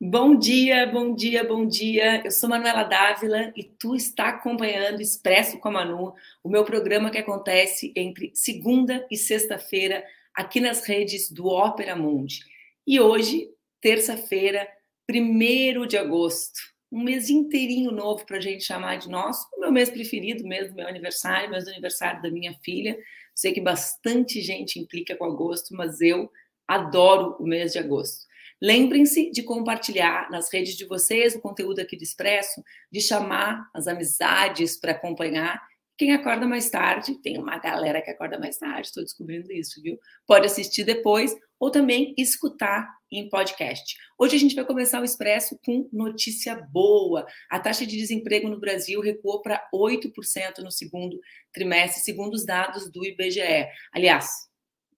Bom dia, bom dia, bom dia. Eu sou Manuela Dávila e tu está acompanhando Expresso com a Manu, o meu programa que acontece entre segunda e sexta-feira aqui nas redes do Ópera Mundi. E hoje, terça-feira, 1 de agosto, um mês inteirinho novo para a gente chamar de nosso, o meu mês preferido mesmo, meu aniversário, mês do aniversário da minha filha. Sei que bastante gente implica com agosto, mas eu adoro o mês de agosto. Lembrem-se de compartilhar nas redes de vocês o conteúdo aqui do Expresso, de chamar as amizades para acompanhar. Quem acorda mais tarde, tem uma galera que acorda mais tarde, estou descobrindo isso, viu? Pode assistir depois ou também escutar em podcast. Hoje a gente vai começar o Expresso com notícia boa. A taxa de desemprego no Brasil recuou para 8% no segundo trimestre, segundo os dados do IBGE. Aliás,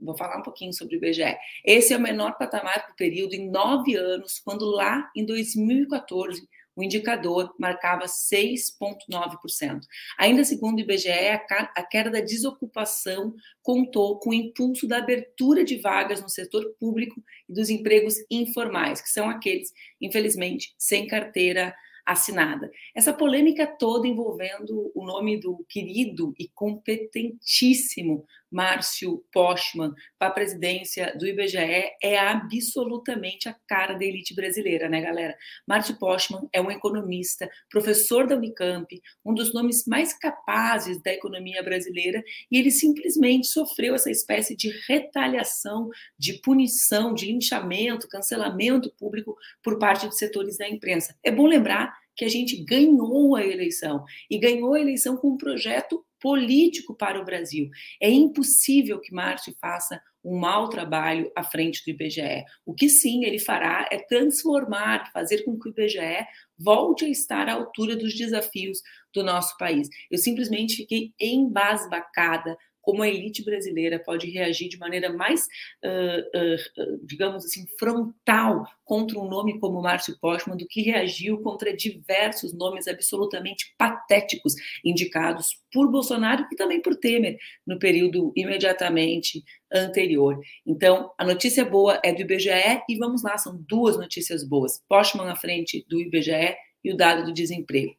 Vou falar um pouquinho sobre o IBGE. Esse é o menor patamar para o período em nove anos, quando lá em 2014 o indicador marcava 6,9%. Ainda segundo o IBGE, a queda da desocupação contou com o impulso da abertura de vagas no setor público e dos empregos informais, que são aqueles, infelizmente, sem carteira assinada. Essa polêmica toda envolvendo o nome do querido e competentíssimo Márcio Postman para a presidência do IBGE é absolutamente a cara da elite brasileira, né, galera? Márcio Postman é um economista, professor da Unicamp, um dos nomes mais capazes da economia brasileira, e ele simplesmente sofreu essa espécie de retaliação, de punição, de linchamento, cancelamento público por parte de setores da imprensa. É bom lembrar que a gente ganhou a eleição e ganhou a eleição com um projeto político para o Brasil. É impossível que Márcio faça um mau trabalho à frente do IBGE. O que sim ele fará é transformar, fazer com que o IBGE volte a estar à altura dos desafios do nosso país. Eu simplesmente fiquei embasbacada como a elite brasileira pode reagir de maneira mais, uh, uh, digamos assim, frontal contra um nome como Márcio Postman do que reagiu contra diversos nomes absolutamente patéticos indicados por Bolsonaro e também por Temer no período imediatamente anterior. Então, a notícia boa é do IBGE e vamos lá, são duas notícias boas. Postman à frente do IBGE e o dado do desemprego.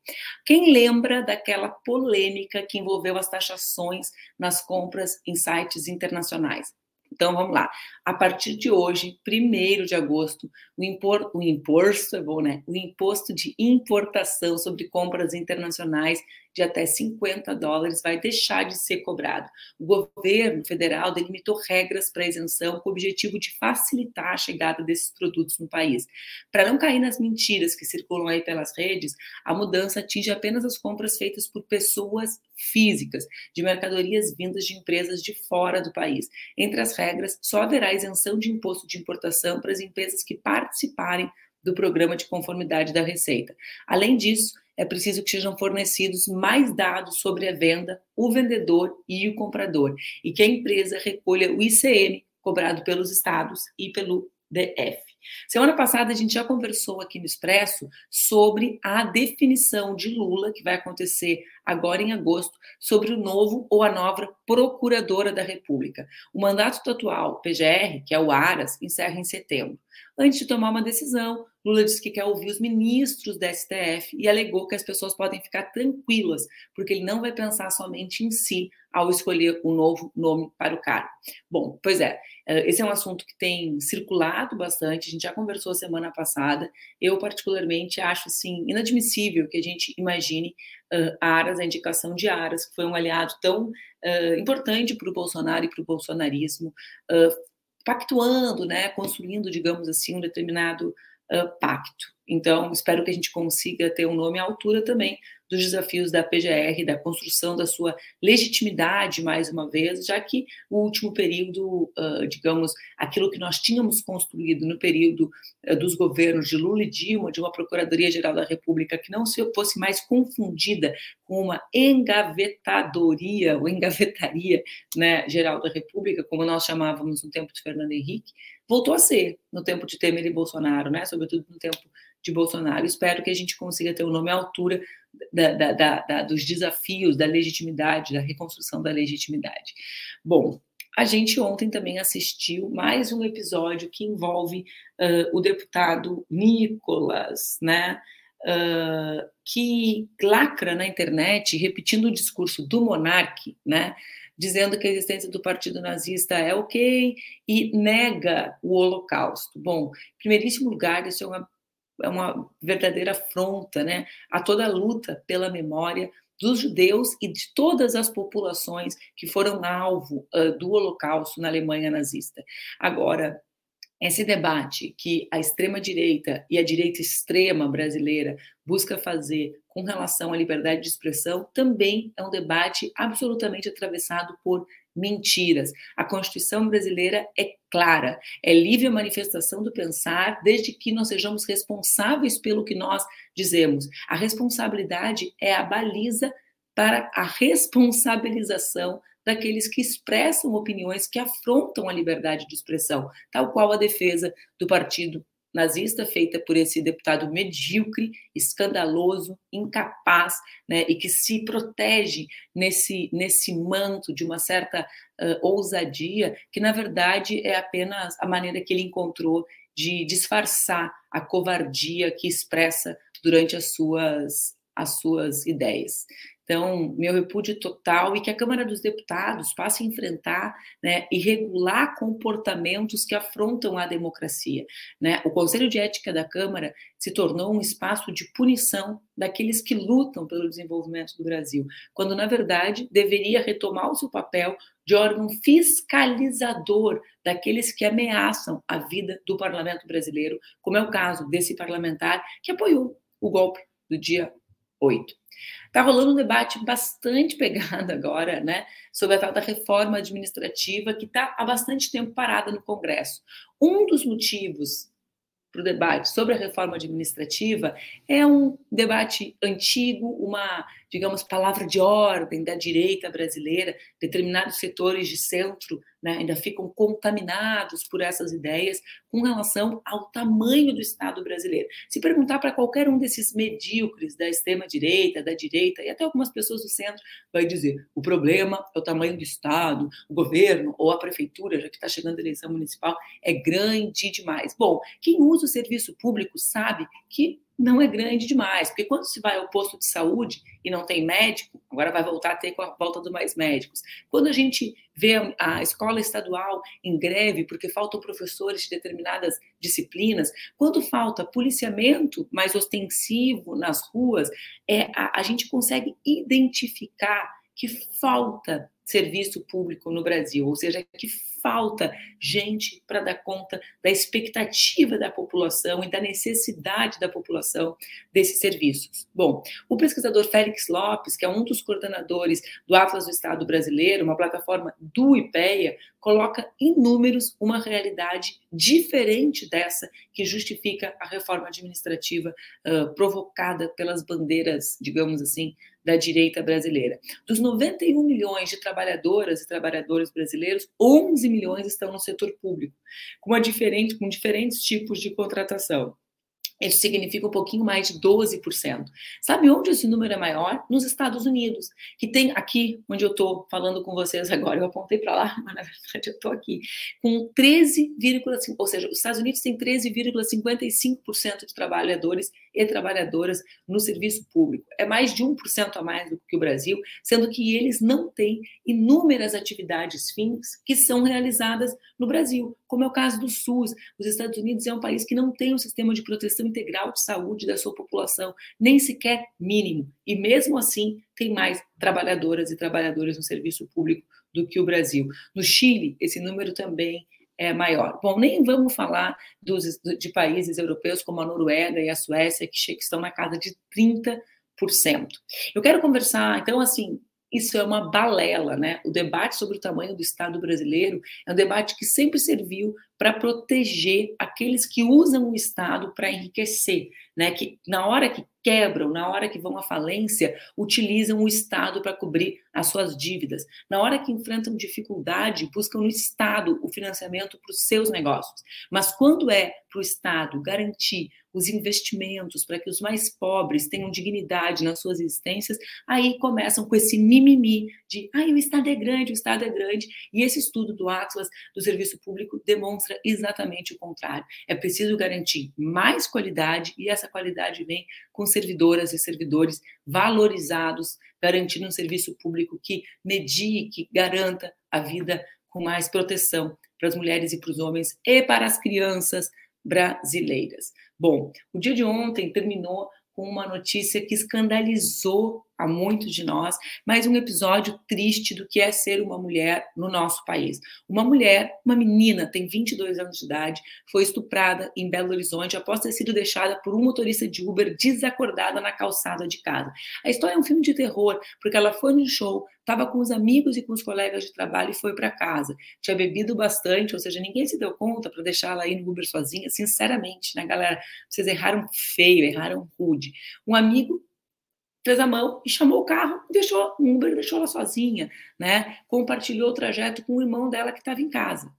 Quem lembra daquela polêmica que envolveu as taxações nas compras em sites internacionais? Então vamos lá. A partir de hoje, 1 de agosto, o, impor, o imposto é bom, né? O imposto de importação sobre compras internacionais de até 50 dólares vai deixar de ser cobrado. O governo federal delimitou regras para isenção com o objetivo de facilitar a chegada desses produtos no país. Para não cair nas mentiras que circulam aí pelas redes, a mudança atinge apenas as compras feitas por pessoas físicas de mercadorias vindas de empresas de fora do país. Entre as regras, só haverá isenção de imposto de importação para as empresas que participarem do programa de conformidade da Receita. Além disso, é preciso que sejam fornecidos mais dados sobre a venda, o vendedor e o comprador, e que a empresa recolha o ICM cobrado pelos estados e pelo DF. Semana passada a gente já conversou aqui no Expresso sobre a definição de Lula, que vai acontecer agora em agosto, sobre o novo ou a nova Procuradora da República. O mandato atual, PGR, que é o Aras, encerra em setembro. Antes de tomar uma decisão, Lula disse que quer ouvir os ministros da STF e alegou que as pessoas podem ficar tranquilas, porque ele não vai pensar somente em si ao escolher um novo nome para o cargo. Bom, pois é, eh, esse é um assunto que tem circulado bastante, gente já conversou semana passada. Eu, particularmente, acho assim, inadmissível que a gente imagine uh, Aras, a indicação de Aras, que foi um aliado tão uh, importante para o Bolsonaro e para o bolsonarismo, uh, pactuando, né, construindo, digamos assim, um determinado pacto. Então, espero que a gente consiga ter um nome à altura também dos desafios da PGR, da construção da sua legitimidade, mais uma vez, já que o último período, uh, digamos, aquilo que nós tínhamos construído no período uh, dos governos de Lula e Dilma, de uma Procuradoria-Geral da República que não se fosse mais confundida com uma engavetadoria ou engavetaria né, geral da República, como nós chamávamos no tempo de Fernando Henrique, voltou a ser no tempo de Temer e Bolsonaro, né, sobretudo no tempo de Bolsonaro. Espero que a gente consiga ter o um nome à altura da, da, da, dos desafios da legitimidade, da reconstrução da legitimidade. Bom, a gente ontem também assistiu mais um episódio que envolve uh, o deputado Nicolas, né? Uh, que lacra na internet, repetindo o discurso do monarque, né? Dizendo que a existência do partido nazista é ok e nega o Holocausto. Bom, em primeiríssimo lugar, isso é uma, é uma verdadeira afronta né, a toda a luta pela memória dos judeus e de todas as populações que foram alvo uh, do Holocausto na Alemanha nazista. Agora, esse debate que a extrema-direita e a direita extrema brasileira busca fazer com relação à liberdade de expressão também é um debate absolutamente atravessado por mentiras. A Constituição brasileira é clara, é livre a manifestação do pensar, desde que nós sejamos responsáveis pelo que nós dizemos. A responsabilidade é a baliza para a responsabilização daqueles que expressam opiniões que afrontam a liberdade de expressão, tal qual a defesa do partido nazista feita por esse deputado medíocre, escandaloso, incapaz, né, e que se protege nesse nesse manto de uma certa uh, ousadia, que na verdade é apenas a maneira que ele encontrou de disfarçar a covardia que expressa durante as suas as suas ideias. Então, meu repúdio total e que a Câmara dos Deputados passe a enfrentar né, e regular comportamentos que afrontam a democracia. Né? O Conselho de Ética da Câmara se tornou um espaço de punição daqueles que lutam pelo desenvolvimento do Brasil, quando, na verdade, deveria retomar o seu papel de órgão fiscalizador daqueles que ameaçam a vida do parlamento brasileiro, como é o caso desse parlamentar que apoiou o golpe do dia 8. Está rolando um debate bastante pegado agora, né, sobre a tal da reforma administrativa que está há bastante tempo parada no Congresso. Um dos motivos para o debate sobre a reforma administrativa é um debate antigo, uma, digamos, palavra de ordem da direita brasileira, determinados setores de centro né, ainda ficam contaminados por essas ideias com relação ao tamanho do Estado brasileiro. Se perguntar para qualquer um desses medíocres da extrema-direita, da direita e até algumas pessoas do centro, vai dizer: o problema é o tamanho do Estado, o governo ou a prefeitura, já que está chegando a eleição municipal, é grande demais. Bom, quem usa o serviço público sabe que não é grande demais, porque quando se vai ao posto de saúde e não tem médico, agora vai voltar a ter com a volta dos mais médicos. Quando a gente vê a escola estadual em greve porque faltam professores de determinadas disciplinas, quando falta policiamento mais ostensivo nas ruas, é, a, a gente consegue identificar que falta serviço público no Brasil, ou seja, que falta gente para dar conta da expectativa da população e da necessidade da população desses serviços. Bom, o pesquisador Félix Lopes, que é um dos coordenadores do Atlas do Estado Brasileiro, uma plataforma do IPEA, coloca em números uma realidade diferente dessa que justifica a reforma administrativa uh, provocada pelas bandeiras, digamos assim, da direita brasileira. Dos 91 milhões de trabalhadoras e trabalhadores brasileiros, 11 milhões estão no setor público, com, diferente, com diferentes tipos de contratação. Isso significa um pouquinho mais de 12%. Sabe onde esse número é maior? Nos Estados Unidos, que tem aqui, onde eu estou falando com vocês agora, eu apontei para lá, mas na verdade eu estou aqui, com 13,5%, ou seja, os Estados Unidos têm 13,55% de trabalhadores e trabalhadoras no serviço público. É mais de 1% a mais do que o Brasil, sendo que eles não têm inúmeras atividades fins que são realizadas no Brasil, como é o caso do SUS. Os Estados Unidos é um país que não tem um sistema de proteção integral de saúde da sua população, nem sequer mínimo. E mesmo assim, tem mais trabalhadoras e trabalhadores no serviço público do que o Brasil. No Chile, esse número também é maior. Bom, nem vamos falar dos, de países europeus como a Noruega e a Suécia, que, estão na casa de 30%. Eu quero conversar, então, assim, isso é uma balela, né? O debate sobre o tamanho do Estado brasileiro é um debate que sempre serviu para proteger aqueles que usam o Estado para enriquecer, né? Que na hora que quebram, na hora que vão à falência, utilizam o Estado para cobrir as suas dívidas. Na hora que enfrentam dificuldade, buscam no Estado o financiamento para os seus negócios. Mas quando é para o Estado garantir os investimentos para que os mais pobres tenham dignidade nas suas existências, aí começam com esse mimimi de ah, o Estado é grande, o Estado é grande. E esse estudo do Atlas do Serviço Público demonstra exatamente o contrário. É preciso garantir mais qualidade e essa qualidade vem com servidoras e servidores valorizados, garantindo um serviço público que medie, que garanta a vida com mais proteção para as mulheres e para os homens e para as crianças brasileiras. Bom, o dia de ontem terminou com uma notícia que escandalizou a muitos de nós, mais um episódio triste do que é ser uma mulher no nosso país. Uma mulher, uma menina, tem 22 anos de idade, foi estuprada em Belo Horizonte após ter sido deixada por um motorista de Uber desacordada na calçada de casa. A história é um filme de terror, porque ela foi no show, estava com os amigos e com os colegas de trabalho e foi para casa. Tinha bebido bastante, ou seja, ninguém se deu conta para deixar ela ir no Uber sozinha, sinceramente, né, galera? Vocês erraram feio, erraram rude. Um amigo fez a mão e chamou o carro, deixou o Uber, deixou ela sozinha, né? Compartilhou o trajeto com o irmão dela que estava em casa.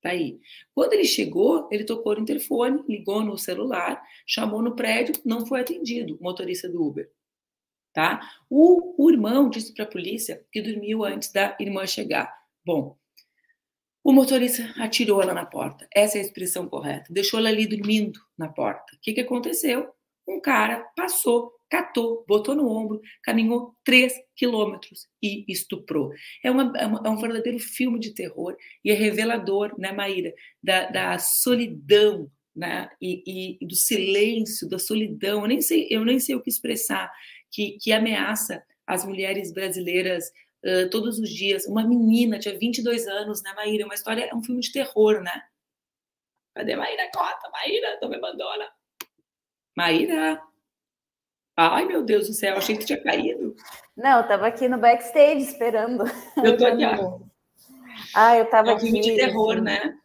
Tá aí. Quando ele chegou, ele tocou no interfone, ligou no celular, chamou no prédio, não foi atendido, o motorista do Uber. Tá? O, o irmão disse para a polícia que dormiu antes da irmã chegar. Bom, o motorista atirou ela na porta. Essa é a expressão correta. Deixou ela ali dormindo na porta. O que, que aconteceu? Um cara passou catou, botou no ombro, caminhou três quilômetros e estuprou. É, é, uma, é, um verdadeiro filme de terror e é revelador, né, Maíra, da, da solidão né, e, e, do silêncio, da solidão. Eu nem sei, eu nem sei o que expressar que, que ameaça as mulheres brasileiras uh, todos os dias. Uma menina, tinha 22 anos, né, Maíra? Uma história, é um filme de terror, né? Cadê Maíra Cota? Maíra, não me abandona. Maíra, Ai, meu Deus do céu, achei que tinha caído. Não, eu tava aqui no backstage esperando. Eu tô aqui. Ah, eu tava é um filme de terror, né?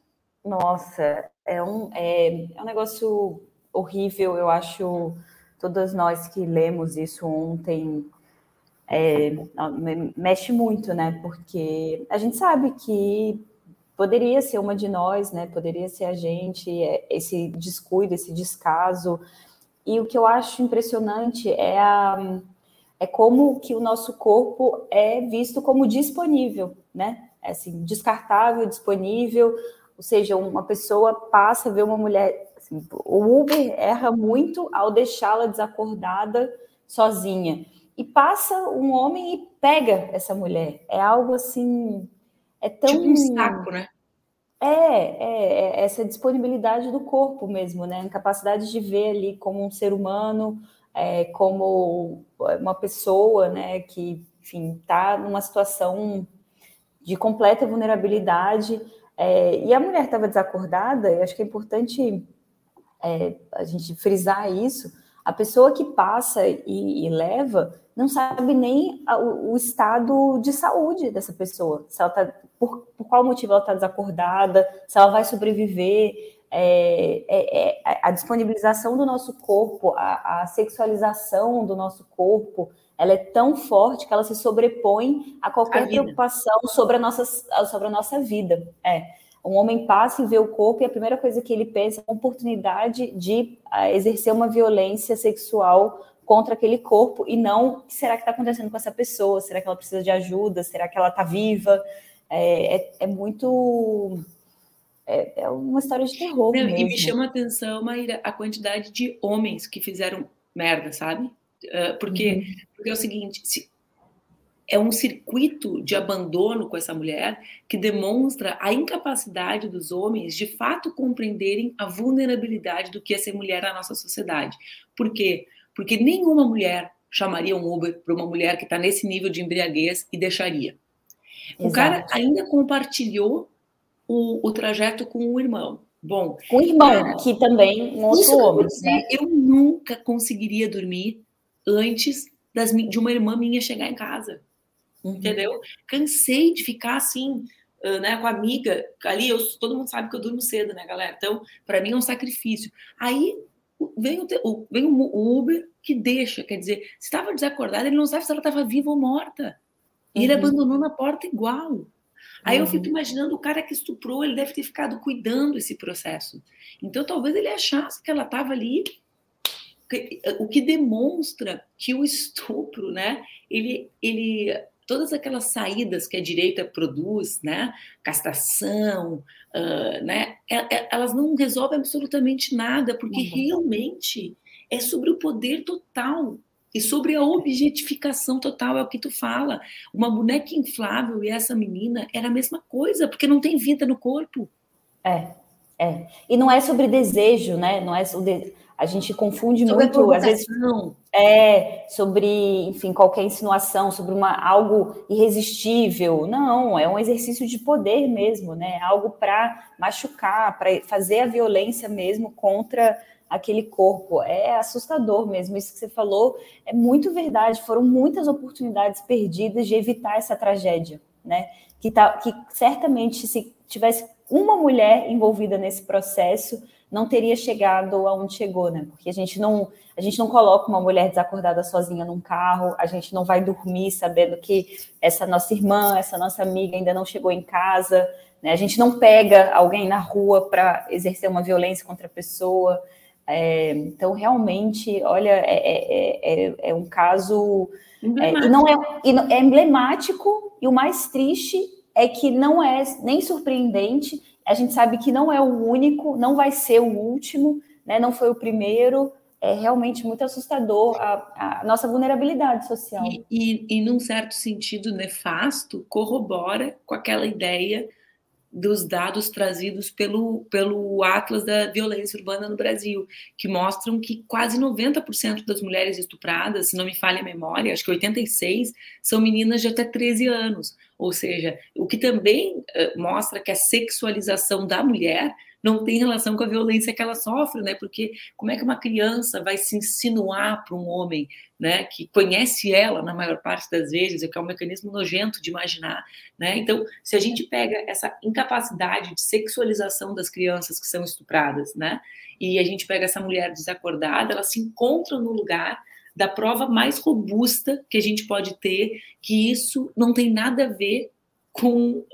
Nossa, é um, é, é um negócio horrível, eu acho. Todas nós que lemos isso ontem é, mexe muito, né? Porque a gente sabe que poderia ser uma de nós, né? Poderia ser a gente, é, esse descuido, esse descaso, e o que eu acho impressionante é, a, é como que o nosso corpo é visto como disponível, né? É assim, descartável, disponível, ou seja, uma pessoa passa, vê uma mulher. Assim, o Uber erra muito ao deixá-la desacordada sozinha. E passa um homem e pega essa mulher. É algo assim. É tão. Tipo um saco, né? É, é, é, essa disponibilidade do corpo mesmo, né? A incapacidade de ver ali como um ser humano, é, como uma pessoa, né? Que, enfim, está numa situação de completa vulnerabilidade. É, e a mulher estava desacordada, e acho que é importante é, a gente frisar isso. A pessoa que passa e, e leva não sabe nem o, o, estado de saúde dessa pessoa, se ela tá, por, por qual motivo ela está desacordada, se ela vai sobreviver, é, é, é, a disponibilização do nosso corpo, a, a, sexualização do nosso corpo, ela é tão forte que ela se sobrepõe a qualquer a preocupação sobre a, nossa, sobre a nossa vida. É. Um homem passa e vê o corpo e a primeira coisa que ele pensa é a oportunidade de exercer uma violência sexual contra aquele corpo e não o que será que está acontecendo com essa pessoa? Será que ela precisa de ajuda? Será que ela está viva? É, é, é muito. É, é, uma história de terror. Não, e me chama a atenção, Maíra, a quantidade de homens que fizeram merda, sabe? Uh, porque, uhum. porque é o seguinte: se, é um circuito de abandono com essa mulher que demonstra a incapacidade dos homens de fato compreenderem a vulnerabilidade do que é ser mulher na nossa sociedade. Por quê? Porque nenhuma mulher chamaria um Uber para uma mulher que está nesse nível de embriaguez e deixaria. Exato. O cara ainda compartilhou o, o, trajeto com o irmão. Bom, com o irmão, cara, que também um outro homem. Né? Eu nunca conseguiria dormir antes das, de uma irmã minha chegar em casa. Uhum. Entendeu? Cansei de ficar assim, né, com a amiga, ali eu, todo mundo sabe que eu durmo cedo, né, galera? Então, para mim é um sacrifício. Aí vem o, vem o Uber que deixa, quer dizer, se estava desacordada, ele não sabe se ela estava viva ou morta. E uhum. ele abandonou na porta igual. Aí uhum. eu fico uhum. imaginando o cara que estuprou, ele deve ter ficado cuidando esse processo. Então talvez ele achasse que ela estava ali, o que demonstra que o estupro, né? Ele, ele todas aquelas saídas que a direita produz, né, castração, uh, né, elas não resolvem absolutamente nada, porque uhum. realmente é sobre o poder total e sobre a objetificação total, é o que tu fala. Uma boneca inflável e essa menina era a mesma coisa, porque não tem vida no corpo. É, é. E não é sobre desejo, né? Não é de... A gente confunde sobre muito, às vezes, é sobre, enfim, qualquer insinuação, sobre uma, algo irresistível. Não, é um exercício de poder mesmo, né? Algo para machucar, para fazer a violência mesmo contra aquele corpo. É assustador mesmo. Isso que você falou é muito verdade. Foram muitas oportunidades perdidas de evitar essa tragédia, né? Que, tá, que certamente, se tivesse uma mulher envolvida nesse processo, não teria chegado aonde chegou, né? Porque a gente não a gente não coloca uma mulher desacordada sozinha num carro, a gente não vai dormir sabendo que essa nossa irmã, essa nossa amiga ainda não chegou em casa, né? A gente não pega alguém na rua para exercer uma violência contra a pessoa. É, então, realmente, olha, é, é, é, é um caso. É, e não é, e é emblemático, e o mais triste é que não é nem surpreendente, a gente sabe que não é o único, não vai ser o último, né? não foi o primeiro. É realmente muito assustador a, a nossa vulnerabilidade social. E, e, e, num certo sentido nefasto, corrobora com aquela ideia dos dados trazidos pelo, pelo Atlas da Violência Urbana no Brasil, que mostram que quase 90% das mulheres estupradas, se não me falha a memória, acho que 86, são meninas de até 13 anos. Ou seja, o que também uh, mostra que a sexualização da mulher não tem relação com a violência que ela sofre, né? Porque como é que uma criança vai se insinuar para um homem, né, que conhece ela na maior parte das vezes, que é um mecanismo nojento de imaginar, né? Então, se a gente pega essa incapacidade de sexualização das crianças que são estupradas, né, e a gente pega essa mulher desacordada, ela se encontra no lugar da prova mais robusta que a gente pode ter que isso não tem nada a ver com uh,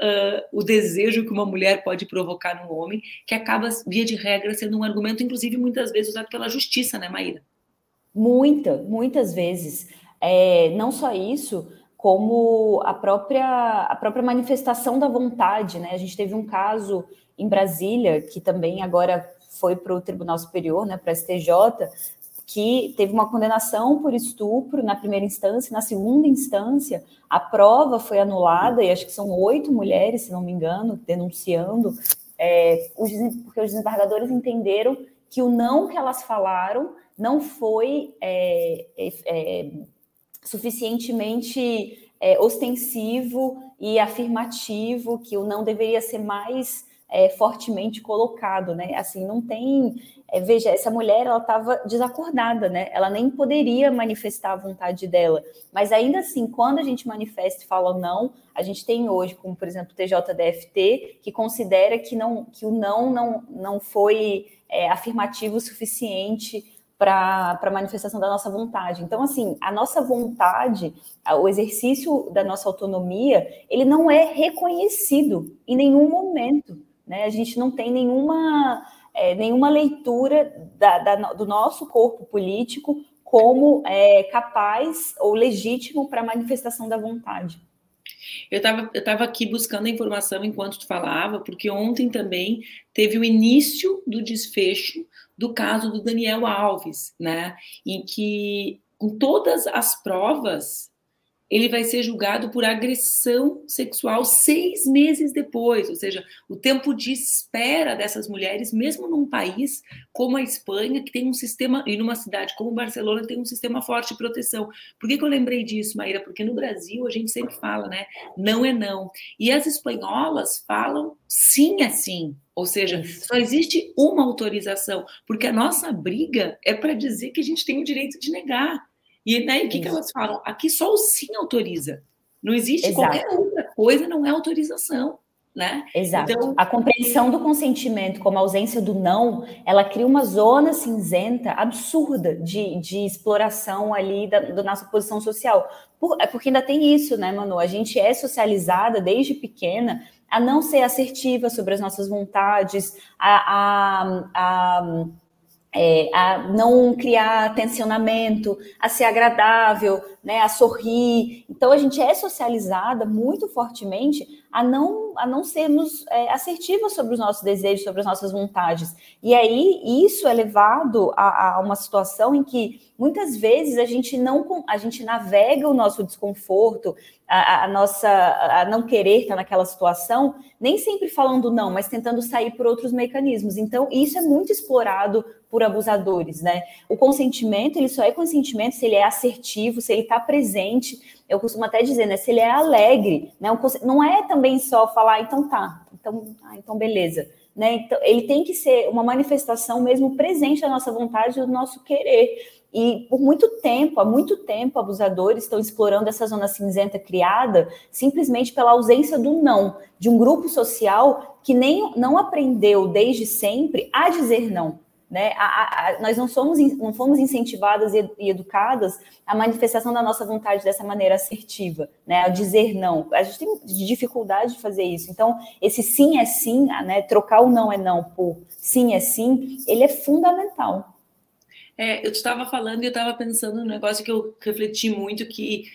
o desejo que uma mulher pode provocar num homem, que acaba, via de regra, sendo um argumento, inclusive, muitas vezes usado pela justiça, né, Maíra? Muita, muitas vezes. É, não só isso, como a própria, a própria manifestação da vontade, né? A gente teve um caso em Brasília, que também agora foi para o Tribunal Superior, né, para a STJ, que teve uma condenação por estupro na primeira instância, na segunda instância, a prova foi anulada, e acho que são oito mulheres, se não me engano, denunciando, é, os, porque os desembargadores entenderam que o não que elas falaram não foi é, é, é suficientemente é, ostensivo e afirmativo, que o não deveria ser mais é, fortemente colocado, né? Assim, não tem é, veja, essa mulher ela estava desacordada, né? Ela nem poderia manifestar a vontade dela. Mas ainda assim, quando a gente manifesta e fala não, a gente tem hoje, como por exemplo o TJDFT, que considera que, não, que o não não, não foi é, afirmativo o suficiente para a manifestação da nossa vontade. Então, assim, a nossa vontade, o exercício da nossa autonomia, ele não é reconhecido em nenhum momento. Né? A gente não tem nenhuma é, nenhuma leitura da, da, do nosso corpo político como é, capaz ou legítimo para a manifestação da vontade. Eu estava eu tava aqui buscando a informação enquanto tu falava, porque ontem também teve o início do desfecho do caso do Daniel Alves, né? Em que, com todas as provas, ele vai ser julgado por agressão sexual seis meses depois, ou seja, o tempo de espera dessas mulheres, mesmo num país como a Espanha, que tem um sistema, e numa cidade como Barcelona, tem um sistema forte de proteção. Por que, que eu lembrei disso, Maíra? Porque no Brasil a gente sempre fala, né? Não é não. E as espanholas falam sim é sim. Ou seja, só existe uma autorização, porque a nossa briga é para dizer que a gente tem o direito de negar. E né, o que, que elas falam? Aqui só o sim autoriza. Não existe Exato. qualquer outra coisa, não é autorização. né? Exato. Então, a compreensão do consentimento como ausência do não, ela cria uma zona cinzenta absurda de, de exploração ali da, da nossa posição social. Por, é porque ainda tem isso, né, Manu? A gente é socializada desde pequena a não ser assertiva sobre as nossas vontades, a, a, a é, a não criar tensionamento, a ser agradável, né, a sorrir. Então a gente é socializada muito fortemente a não, a não sermos é, assertivas sobre os nossos desejos, sobre as nossas vontades. E aí isso é levado a, a, uma situação em que muitas vezes a gente não a gente navega o nosso desconforto, a, a nossa a não querer estar naquela situação, nem sempre falando não, mas tentando sair por outros mecanismos. Então isso é muito explorado por abusadores, né? O consentimento ele só é consentimento se ele é assertivo, se ele está presente eu costumo até dizer, né? Se ele é alegre, né? Não é também só falar, então tá, então, ah, então beleza. Né? Então, ele tem que ser uma manifestação mesmo presente da nossa vontade, do nosso querer. E por muito tempo, há muito tempo, abusadores estão explorando essa zona cinzenta criada simplesmente pela ausência do não, de um grupo social que nem não aprendeu desde sempre a dizer não. Né? A, a, nós não somos não fomos incentivadas e, e, educadas a manifestação da nossa vontade dessa maneira assertiva, né? A dizer não. A gente tem dificuldade de fazer isso. Então, esse sim é sim, né? Trocar o não é não por sim é sim, ele é fundamental. É, eu estava falando e eu estava pensando num negócio que eu refleti muito que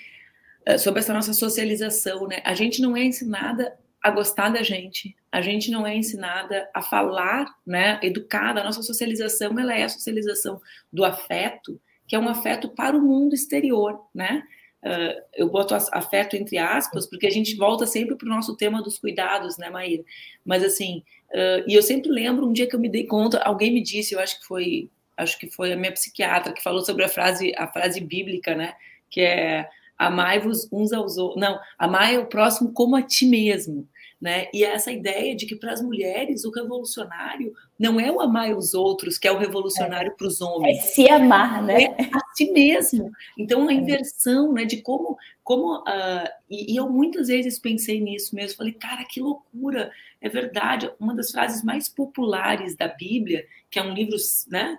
eh, sobre essa nossa socialização, né? A gente não é ensinada a gostar da gente. A gente não é ensinada a falar, né, educada. A nossa socialização, ela é a socialização do afeto, que é um afeto para o mundo exterior, né? Uh, eu boto afeto entre aspas, porque a gente volta sempre para o nosso tema dos cuidados, né, Maíra? Mas assim, uh, e eu sempre lembro um dia que eu me dei conta, alguém me disse, eu acho que foi, acho que foi a minha psiquiatra que falou sobre a frase, a frase bíblica, né? Que é amai-vos uns aos outros. Não, amai o próximo como a ti mesmo. Né? E essa ideia de que para as mulheres o revolucionário não é o amar os outros, que é o revolucionário é. para os homens. É se amar, né? É a si mesmo. Então a é. inversão, né, de como, como uh, e, e, eu muitas vezes pensei nisso mesmo. Falei, cara, que loucura! É verdade. Uma das frases mais populares da Bíblia, que é um livro, né,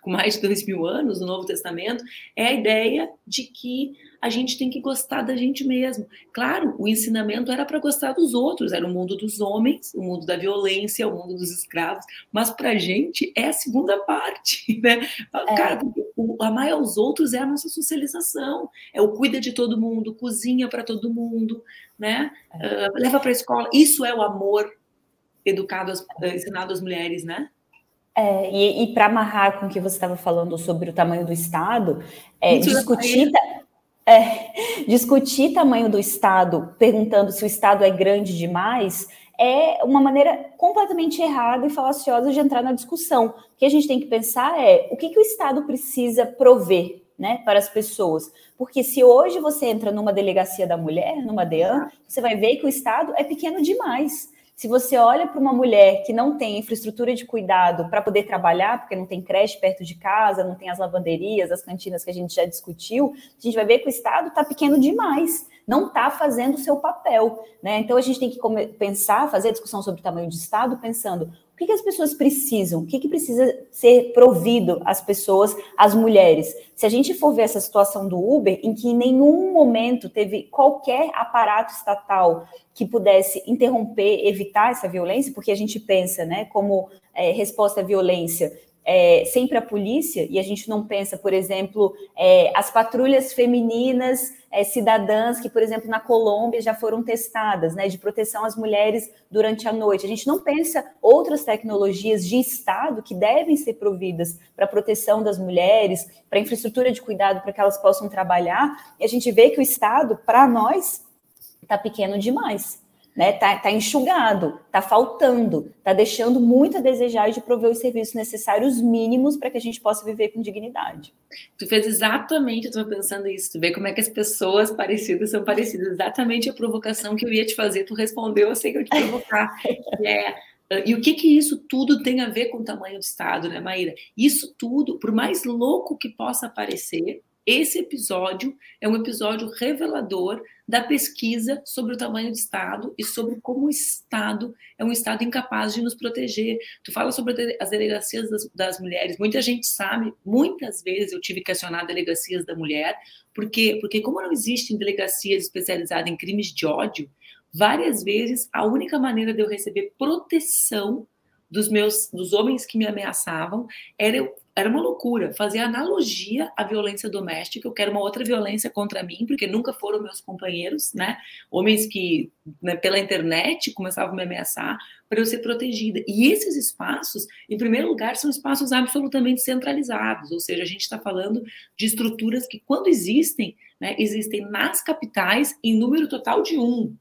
com mais de dois mil anos, no Novo Testamento, é a ideia de que a gente tem que gostar da gente mesmo. Claro, o ensinamento era para gostar dos outros, era o mundo dos homens, o mundo da violência, o mundo dos escravos, mas para a gente é a segunda parte, né? É. Cara, o amar aos outros é a nossa socialização, é o cuida de todo mundo, cozinha para todo mundo, né? É. Uh, leva para a escola. Isso é o amor educado, ensinado às mulheres, né? É, e, e para amarrar com o que você estava falando sobre o tamanho do Estado, é, discutir, é, discutir tamanho do Estado, perguntando se o Estado é grande demais, é uma maneira completamente errada e falaciosa de entrar na discussão. O que a gente tem que pensar é o que, que o Estado precisa prover né, para as pessoas. Porque se hoje você entra numa delegacia da mulher, numa DEAN, você vai ver que o Estado é pequeno demais. Se você olha para uma mulher que não tem infraestrutura de cuidado para poder trabalhar, porque não tem creche perto de casa, não tem as lavanderias, as cantinas que a gente já discutiu, a gente vai ver que o Estado está pequeno demais, não está fazendo o seu papel. Né? Então a gente tem que pensar, fazer a discussão sobre o tamanho de Estado, pensando que, que as pessoas precisam? O que, que precisa ser provido às pessoas, às mulheres? Se a gente for ver essa situação do Uber, em que em nenhum momento teve qualquer aparato estatal que pudesse interromper, evitar essa violência, porque a gente pensa, né, como é, resposta à violência, é, sempre a polícia, e a gente não pensa, por exemplo, é, as patrulhas femininas é, cidadãs que, por exemplo, na Colômbia já foram testadas, né, de proteção às mulheres durante a noite. A gente não pensa outras tecnologias de Estado que devem ser providas para proteção das mulheres, para infraestrutura de cuidado para que elas possam trabalhar, e a gente vê que o Estado, para nós, está pequeno demais né? Tá, tá enxugado, tá faltando, tá deixando muito a desejar de prover os serviços necessários mínimos para que a gente possa viver com dignidade. Tu fez exatamente, eu estou pensando isso, tu vê como é que as pessoas parecidas são parecidas, exatamente a provocação que eu ia te fazer, tu respondeu, eu sei que eu te provocar, é e o que que isso tudo tem a ver com o tamanho do Estado, né, Maíra? Isso tudo, por mais louco que possa parecer, esse episódio é um episódio revelador da pesquisa sobre o tamanho do Estado e sobre como o Estado é um Estado incapaz de nos proteger. Tu fala sobre as delegacias das, das mulheres. Muita gente sabe, muitas vezes eu tive que acionar delegacias da mulher, porque, porque como não existem delegacias especializadas em crimes de ódio, várias vezes a única maneira de eu receber proteção dos meus dos homens que me ameaçavam era eu era uma loucura fazer analogia à violência doméstica. Eu quero uma outra violência contra mim, porque nunca foram meus companheiros, né? Homens que né, pela internet começavam a me ameaçar para eu ser protegida. E esses espaços, em primeiro lugar, são espaços absolutamente centralizados, ou seja, a gente está falando de estruturas que, quando existem, né, existem nas capitais em número total de um.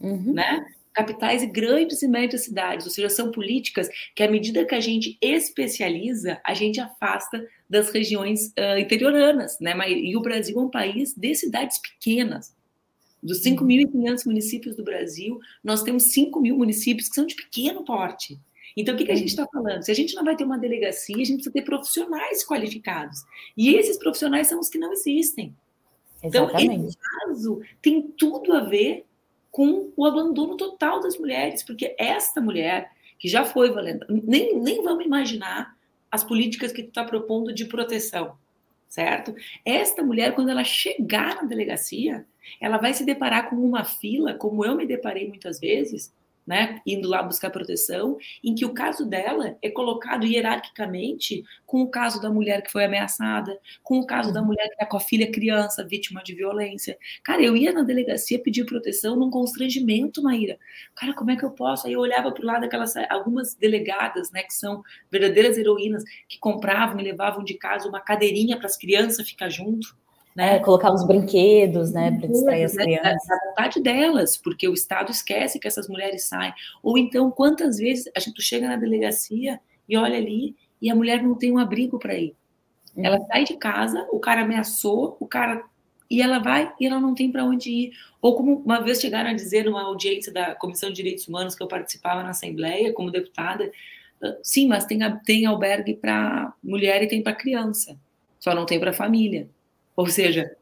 Uhum. Né? Capitais e grandes e médias cidades, ou seja, são políticas que, à medida que a gente especializa, a gente afasta das regiões uh, interioranas, né? E o Brasil é um país de cidades pequenas. Dos 5.500 uhum. municípios do Brasil, nós temos 5 mil municípios que são de pequeno porte. Então, o que, que a gente está falando? Se a gente não vai ter uma delegacia, a gente precisa ter profissionais qualificados. E esses profissionais são os que não existem. Exatamente. Então, esse caso tem tudo a ver com o abandono total das mulheres, porque esta mulher, que já foi valendo, nem, nem vamos imaginar as políticas que tu está propondo de proteção, certo? Esta mulher, quando ela chegar na delegacia, ela vai se deparar com uma fila, como eu me deparei muitas vezes, né, indo lá buscar proteção, em que o caso dela é colocado hierarquicamente com o caso da mulher que foi ameaçada, com o caso da uhum. mulher que está com a filha criança, vítima de violência. Cara, eu ia na delegacia pedir proteção num constrangimento, Maíra. Cara, como é que eu posso? Aí eu olhava para o lado daquelas algumas delegadas, né, que são verdadeiras heroínas, que compravam e levavam de casa uma cadeirinha para as crianças ficar junto né? É, colocar uns brinquedos, né, para distrair as né? crianças. A vontade delas, porque o Estado esquece que essas mulheres saem. Ou então, quantas vezes a gente chega na delegacia e olha ali e a mulher não tem um abrigo para ir. Uhum. Ela sai de casa, o cara ameaçou, o cara e ela vai e ela não tem para onde ir. Ou como uma vez chegaram a dizer numa audiência da Comissão de Direitos Humanos que eu participava na Assembleia como deputada, ah, sim, mas tem, tem albergue para mulher e tem para criança, só não tem para família. Ou seja,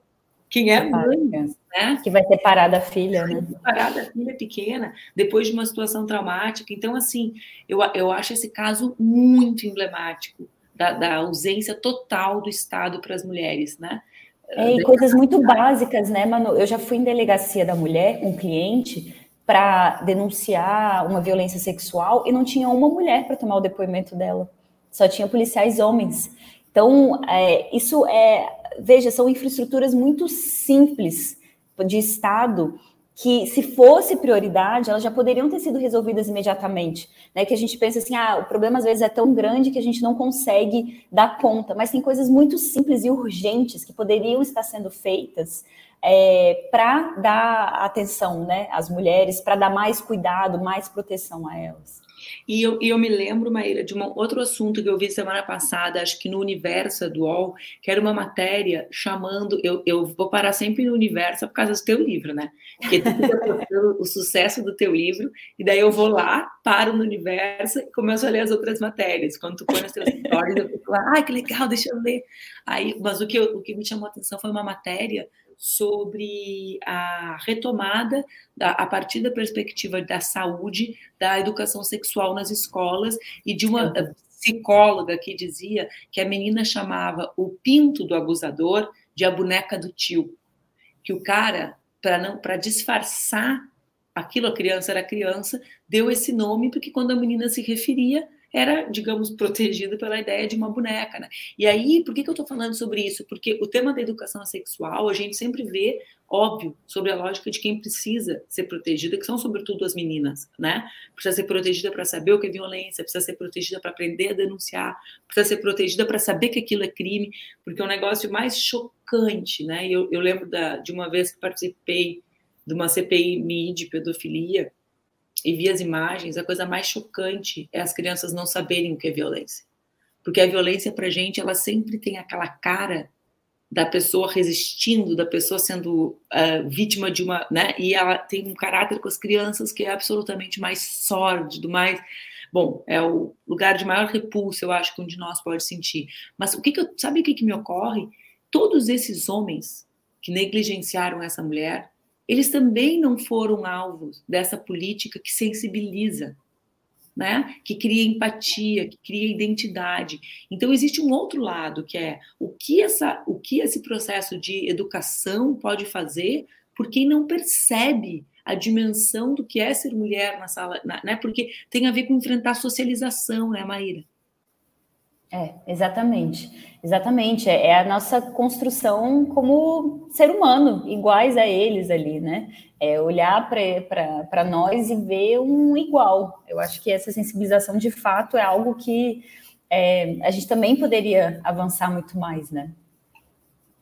quem é mãe, né? Que vai separar da filha, né? Separar da filha pequena, depois de uma situação traumática. Então, assim, eu, eu acho esse caso muito emblemático da, da ausência total do Estado para as mulheres, né? É, e coisas muito básicas, né, Manu? Eu já fui em delegacia da mulher, um cliente, para denunciar uma violência sexual e não tinha uma mulher para tomar o depoimento dela. Só tinha policiais homens. Então, é, isso é veja, são infraestruturas muito simples de Estado que, se fosse prioridade, elas já poderiam ter sido resolvidas imediatamente. Né? Que a gente pensa assim, ah, o problema às vezes é tão grande que a gente não consegue dar conta, mas tem coisas muito simples e urgentes que poderiam estar sendo feitas é, para dar atenção né, às mulheres, para dar mais cuidado, mais proteção a elas. E eu, eu me lembro, Maíra, de um outro assunto que eu vi semana passada, acho que no Universo do UOL, que era uma matéria chamando. Eu, eu vou parar sempre no Universo por causa do teu livro, né? Porque tu o sucesso do teu livro, e daí eu vou lá, paro no Universo e começo a ler as outras matérias. Quando tu põe nas tuas histórias, eu fico lá, ai, que legal, deixa eu ler. Aí, mas o que, eu, o que me chamou a atenção foi uma matéria sobre a retomada, da, a partir da perspectiva da saúde, da educação sexual nas escolas e de uma psicóloga que dizia que a menina chamava o pinto do abusador de a boneca do tio, que o cara para não para disfarçar aquilo a criança era criança deu esse nome porque quando a menina se referia era, digamos, protegido pela ideia de uma boneca, né? E aí, por que, que eu estou falando sobre isso? Porque o tema da educação sexual, a gente sempre vê, óbvio, sobre a lógica de quem precisa ser protegida, que são sobretudo as meninas, né? Precisa ser protegida para saber o que é violência, precisa ser protegida para aprender a denunciar, precisa ser protegida para saber que aquilo é crime, porque é um negócio mais chocante, né? Eu, eu lembro da, de uma vez que participei de uma CPI de pedofilia, e vi as imagens, a coisa mais chocante é as crianças não saberem o que é violência. Porque a violência para gente, ela sempre tem aquela cara da pessoa resistindo, da pessoa sendo uh, vítima de uma, né? E ela tem um caráter com as crianças que é absolutamente mais sórdido, mais Bom, é o lugar de maior repulso, eu acho, que um de nós pode sentir. Mas o que, que eu, sabe o que, que me ocorre? todos esses homens que negligenciaram essa mulher, eles também não foram alvos dessa política que sensibiliza, né? que cria empatia, que cria identidade. Então existe um outro lado que é o que essa, o que esse processo de educação pode fazer por quem não percebe a dimensão do que é ser mulher na sala, né? Porque tem a ver com enfrentar socialização, né, Maíra? É, exatamente. Exatamente. É, é a nossa construção como ser humano, iguais a eles ali, né? É olhar para nós e ver um igual. Eu acho que essa sensibilização, de fato, é algo que é, a gente também poderia avançar muito mais, né?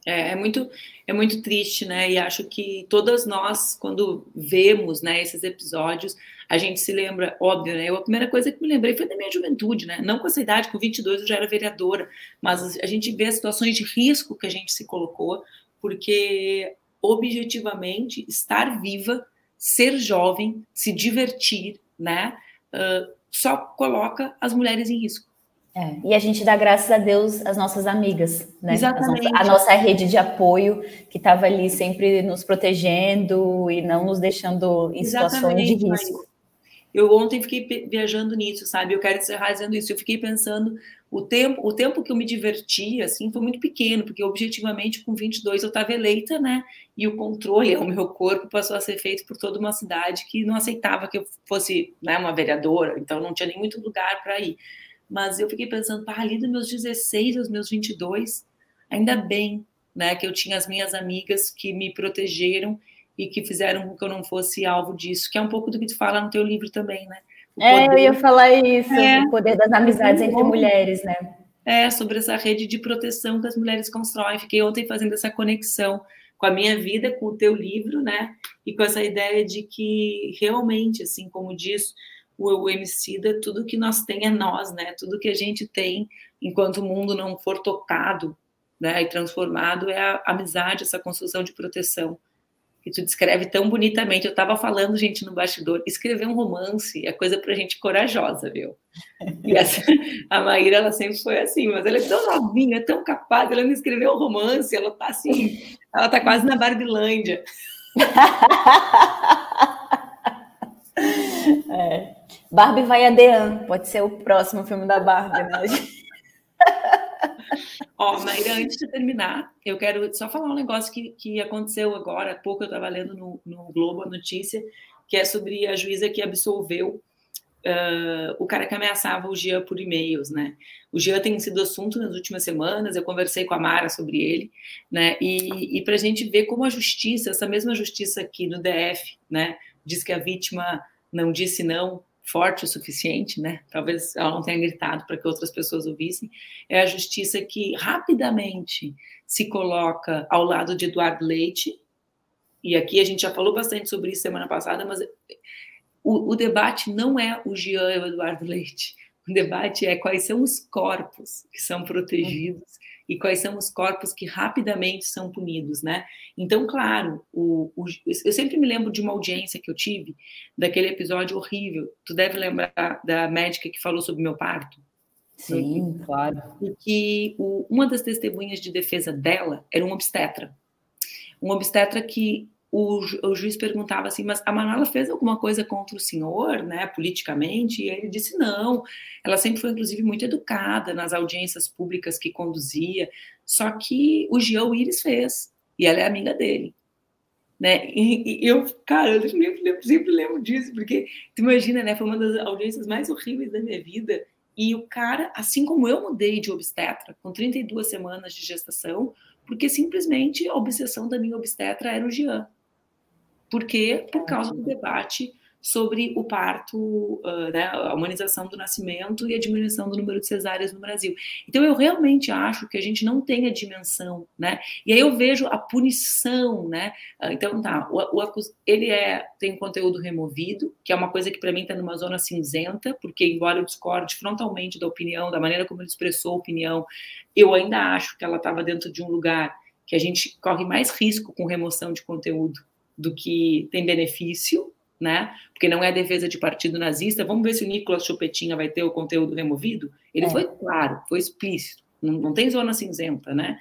É, é, muito, é muito triste, né? E acho que todas nós, quando vemos né, esses episódios, a gente se lembra, óbvio, né? Eu, a primeira coisa que me lembrei foi da minha juventude, né? Não com essa idade, com 22 eu já era vereadora, mas a gente vê as situações de risco que a gente se colocou, porque objetivamente estar viva, ser jovem, se divertir, né? Uh, só coloca as mulheres em risco. É, e a gente dá graças a Deus às nossas amigas, né? Exatamente. A nossa, a nossa rede de apoio que estava ali sempre nos protegendo e não nos deixando em situações de risco. Eu ontem fiquei viajando nisso, sabe? Eu quero encerrar dizendo isso. Eu fiquei pensando o tempo, o tempo que eu me diverti, assim, foi muito pequeno, porque objetivamente com 22 eu estava eleita, né? E o controle ao meu corpo passou a ser feito por toda uma cidade que não aceitava que eu fosse, né, uma vereadora, então não tinha nem muito lugar para ir. Mas eu fiquei pensando, pá, ali dos meus 16 aos meus 22, ainda bem, né, que eu tinha as minhas amigas que me protegeram e que fizeram com que eu não fosse alvo disso, que é um pouco do que tu fala no teu livro também, né? O é, poder... eu ia falar isso, é, o poder das amizades entre mulheres, né? É, sobre essa rede de proteção que as mulheres constroem. Fiquei ontem fazendo essa conexão com a minha vida, com o teu livro, né? E com essa ideia de que realmente, assim como diz o, Emicida, tudo que nós tem é nós, né? Tudo que a gente tem, enquanto o mundo não for tocado né, e transformado, é a amizade, essa construção de proteção que tu descreve tão bonitamente. Eu estava falando, gente, no bastidor, escrever um romance é coisa para gente corajosa, viu? E essa, a Maíra, ela sempre foi assim, mas ela é tão novinha, tão capaz, ela não escreveu um romance, ela tá assim, ela tá quase na Barbilândia. É. Barbie vai a Dean, pode ser o próximo filme da Barbie, né? Ó, oh, Maíra, antes de terminar, eu quero só falar um negócio que, que aconteceu agora, há pouco eu estava lendo no, no, Globo a notícia, que é sobre a juíza que absolveu uh, o cara que ameaçava o Jean por e-mails, né? O Jean tem sido assunto nas últimas semanas, eu conversei com a Mara sobre ele, né? E, e para a gente ver como a justiça, essa mesma justiça aqui no DF, né, diz que a vítima não disse não, forte o suficiente, né? Talvez ela não tenha gritado para que outras pessoas ouvissem. É a justiça que rapidamente se coloca ao lado de Eduardo Leite. E aqui a gente já falou bastante sobre isso semana passada, mas o, o debate não é o Jean e o Eduardo Leite. O debate é quais são os corpos que são protegidos e quais são os corpos que rapidamente são punidos, né? Então, claro, o, o, eu sempre me lembro de uma audiência que eu tive daquele episódio horrível. Tu deve lembrar da médica que falou sobre meu parto. Sim, claro. E que o, uma das testemunhas de defesa dela era um obstetra. Um obstetra que o, o, juiz perguntava assim, mas a Manuela fez alguma coisa contra o senhor, né, politicamente? E ele disse não. Ela sempre foi, inclusive, muito educada nas audiências públicas que conduzia. Só que o Gio Iris fez, e ela é amiga dele. Né? E, e eu, cara, eu sempre, sempre lembro disso, porque tu imagina, né? Foi uma das audiências mais horríveis da minha vida. E o cara, assim como eu mudei de obstetra, com 32 semanas de gestação, porque simplesmente a obsessão da minha obstetra era o Jean. Por quê? Por causa do debate sobre o parto, uh, né, a humanização do nascimento e a diminuição do número de cesáreas no Brasil. Então eu realmente acho que a gente não tem a dimensão, né? E aí eu vejo a punição, né? Uh, então tá, o, o, ele é tem conteúdo removido, que é uma coisa que para mim está numa zona cinzenta, porque embora eu discorde frontalmente da opinião, da maneira como ele expressou a opinião, eu ainda acho que ela estava dentro de um lugar que a gente corre mais risco com remoção de conteúdo do que tem benefício, né? Porque não é defesa de partido nazista. Vamos ver se o Nicolas Chupetinha vai ter o conteúdo removido. Ele é. foi claro, foi explícito, não, não, tem zona cinzenta, né?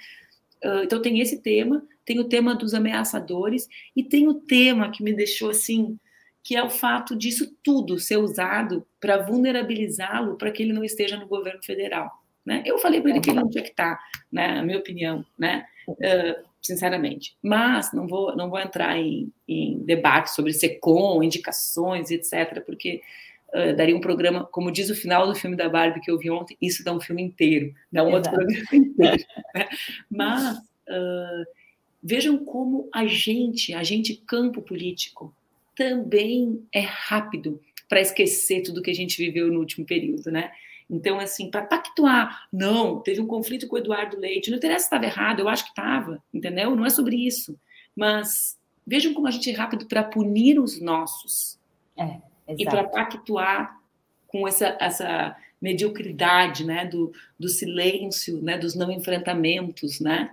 uh, então tem esse tema, tem o tema dos ameaçadores e tem o tema que me deixou assim, que é o fato disso tudo ser usado para vulnerabilizá-lo para que ele não esteja no governo federal. Né? Eu falei para ele que ele não tinha que estar, né, na minha opinião, né? Uh, sinceramente. Mas não vou, não vou entrar em, em debate sobre SECOM, indicações, etc., porque uh, daria um programa, como diz o final do filme da Barbie que eu vi ontem, isso dá um filme inteiro, dá um Exato. outro programa inteiro. Né? Mas uh, vejam como a gente, a gente campo político, também é rápido para esquecer tudo que a gente viveu no último período, né? Então, assim, para pactuar, não, teve um conflito com o Eduardo Leite, não interessa se estava errado, eu acho que estava, entendeu? Não é sobre isso. Mas vejam como a gente é rápido para punir os nossos. É, e para pactuar com essa, essa mediocridade, né, do, do silêncio, né, dos não enfrentamentos, né?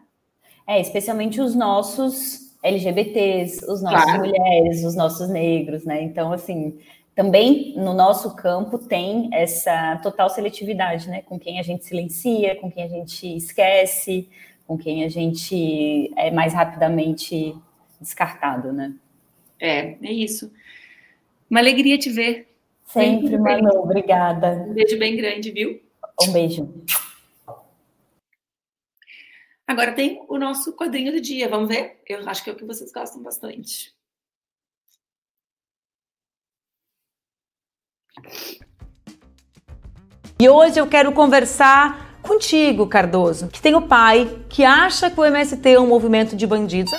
É, especialmente os nossos LGBTs, os nossos claro. mulheres, os nossos negros, né? Então, assim, também no nosso campo tem essa total seletividade, né? Com quem a gente silencia, com quem a gente esquece, com quem a gente é mais rapidamente descartado, né? É, é isso. Uma alegria te ver. Sempre, Manu, obrigada. Um beijo bem grande, viu? Um beijo. Agora tem o nosso quadrinho do dia, vamos ver? Eu acho que é o que vocês gostam bastante. E hoje eu quero conversar contigo, Cardoso, que tem o pai que acha que o MST é um movimento de bandidos.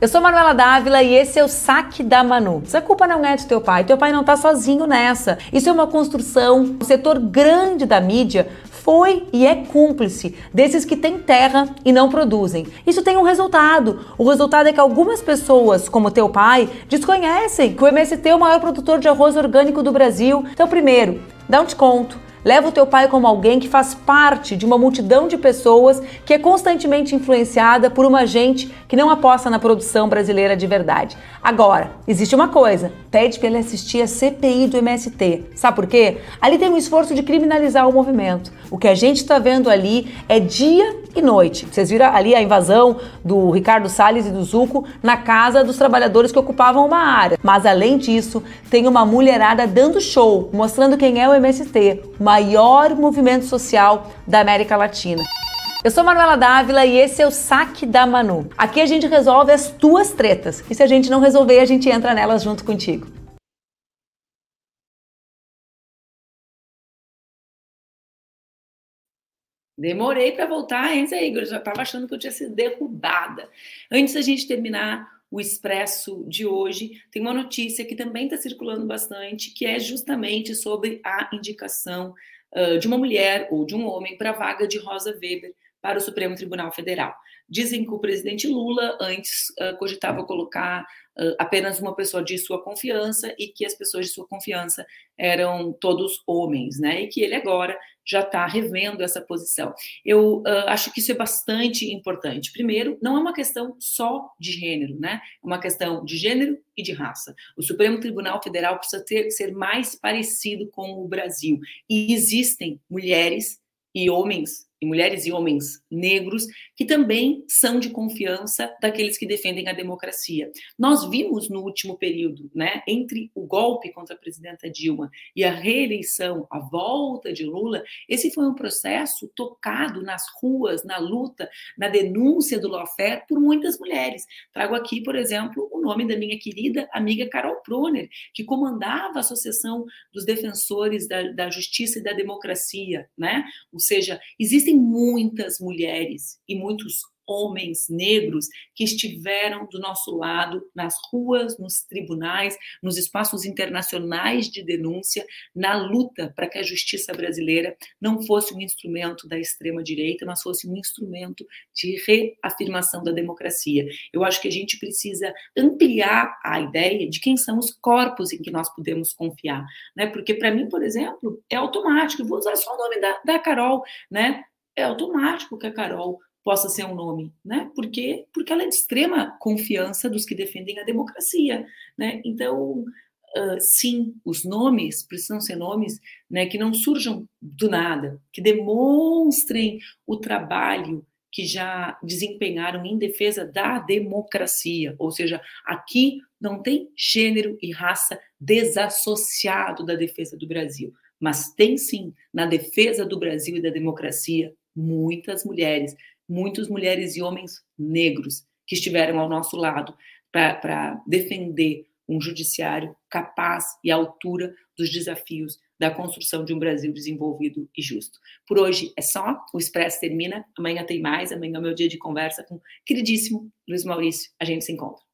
Eu sou Manuela Dávila e esse é o Saque da Manu. Essa culpa não é do teu pai, teu pai não tá sozinho nessa. Isso é uma construção, um setor grande da mídia foi e é cúmplice desses que têm terra e não produzem. Isso tem um resultado. O resultado é que algumas pessoas, como teu pai, desconhecem que o MST é o maior produtor de arroz orgânico do Brasil. Então, primeiro, dá um desconto Leva o teu pai como alguém que faz parte de uma multidão de pessoas que é constantemente influenciada por uma gente que não aposta na produção brasileira de verdade. Agora, existe uma coisa: pede para ele assistir a CPI do MST. Sabe por quê? Ali tem um esforço de criminalizar o movimento. O que a gente está vendo ali é dia e noite. Vocês viram ali a invasão do Ricardo Salles e do Zuco na casa dos trabalhadores que ocupavam uma área. Mas além disso, tem uma mulherada dando show, mostrando quem é o MST, o maior movimento social da América Latina. Eu sou Manuela Dávila e esse é o Saque da Manu. Aqui a gente resolve as tuas tretas. E se a gente não resolver, a gente entra nelas junto contigo. Demorei para voltar, hein, Zé Igor? Eu já estava achando que eu tinha sido derrubada. Antes da gente terminar o expresso de hoje, tem uma notícia que também está circulando bastante, que é justamente sobre a indicação uh, de uma mulher ou de um homem para a vaga de Rosa Weber para o Supremo Tribunal Federal. Dizem que o presidente Lula antes uh, cogitava colocar uh, apenas uma pessoa de sua confiança e que as pessoas de sua confiança eram todos homens, né? E que ele agora já está revendo essa posição. Eu uh, acho que isso é bastante importante. Primeiro, não é uma questão só de gênero, né? É uma questão de gênero e de raça. O Supremo Tribunal Federal precisa ter, ser mais parecido com o Brasil. E existem mulheres e homens e mulheres e homens negros que também são de confiança daqueles que defendem a democracia. Nós vimos no último período, né, entre o golpe contra a presidenta Dilma e a reeleição, a volta de Lula, esse foi um processo tocado nas ruas, na luta, na denúncia do lawfare por muitas mulheres. Trago aqui, por exemplo, o nome da minha querida amiga Carol Proner, que comandava a Associação dos Defensores da, da Justiça e da Democracia, né? Ou seja, existe existem muitas mulheres e muitos homens negros que estiveram do nosso lado nas ruas, nos tribunais, nos espaços internacionais de denúncia, na luta para que a justiça brasileira não fosse um instrumento da extrema direita, mas fosse um instrumento de reafirmação da democracia. Eu acho que a gente precisa ampliar a ideia de quem são os corpos em que nós podemos confiar, né? Porque para mim, por exemplo, é automático. vou usar só o nome da, da Carol, né? É automático que a Carol possa ser um nome, né? Porque porque ela é de extrema confiança dos que defendem a democracia, né? Então, uh, sim, os nomes precisam ser nomes, né, que não surjam do nada, que demonstrem o trabalho que já desempenharam em defesa da democracia, ou seja, aqui não tem gênero e raça desassociado da defesa do Brasil, mas tem sim na defesa do Brasil e da democracia muitas mulheres, muitas mulheres e homens negros que estiveram ao nosso lado para defender um judiciário capaz e à altura dos desafios da construção de um Brasil desenvolvido e justo. Por hoje é só, o Expresso termina, amanhã tem mais, amanhã é o meu dia de conversa com o queridíssimo Luiz Maurício. A gente se encontra.